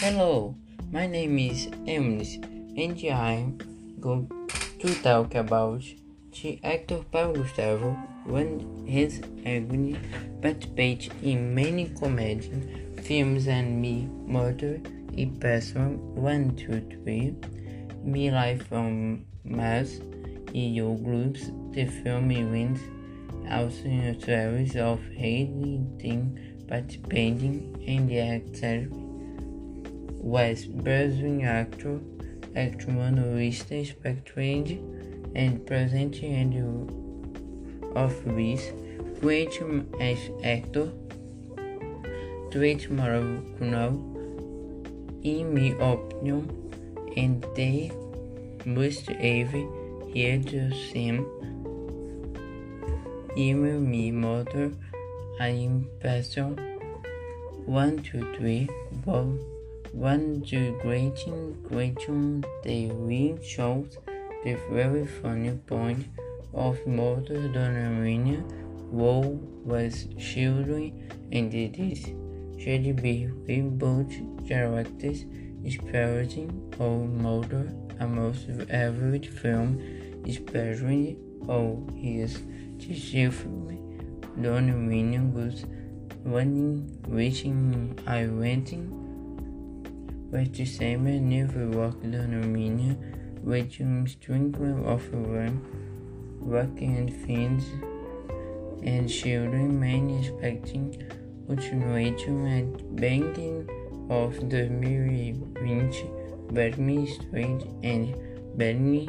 Hello, my name is Emily and I'm going to talk about the actor Paulo Gustavo when his agony participated in many comedy films and Me Murder e Person. 1, 2, 3, Me Life from Mars e Your Groups, the film wins also in a series of Dean participating in the actor was Brazilian actor, actor humorista expected and present and of this great as actor, great moral in my opinion, and they must have heard the same email me mother I am person one two three one one the greeting greeting the ring shows the very funny point of mother Donna Marina Woe was children and it is should be both characters experiencing or mother almost every film especially all his chiefly Donna Marina was one reaching, I went with the same never walked on Armenia, which sprinkling of them, working and fiends and children many expecting continuation and banking of the Miri Vinci, Bernie Street and Bernie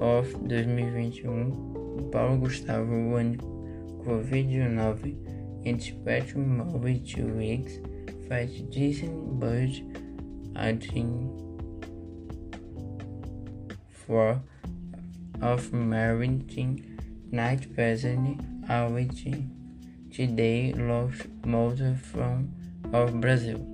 of 2021, Paulo Gustavo won Covid-19 and Spectrum over two weeks, faz decent budget adding for of marrying night president origin today lost most from of Brazil.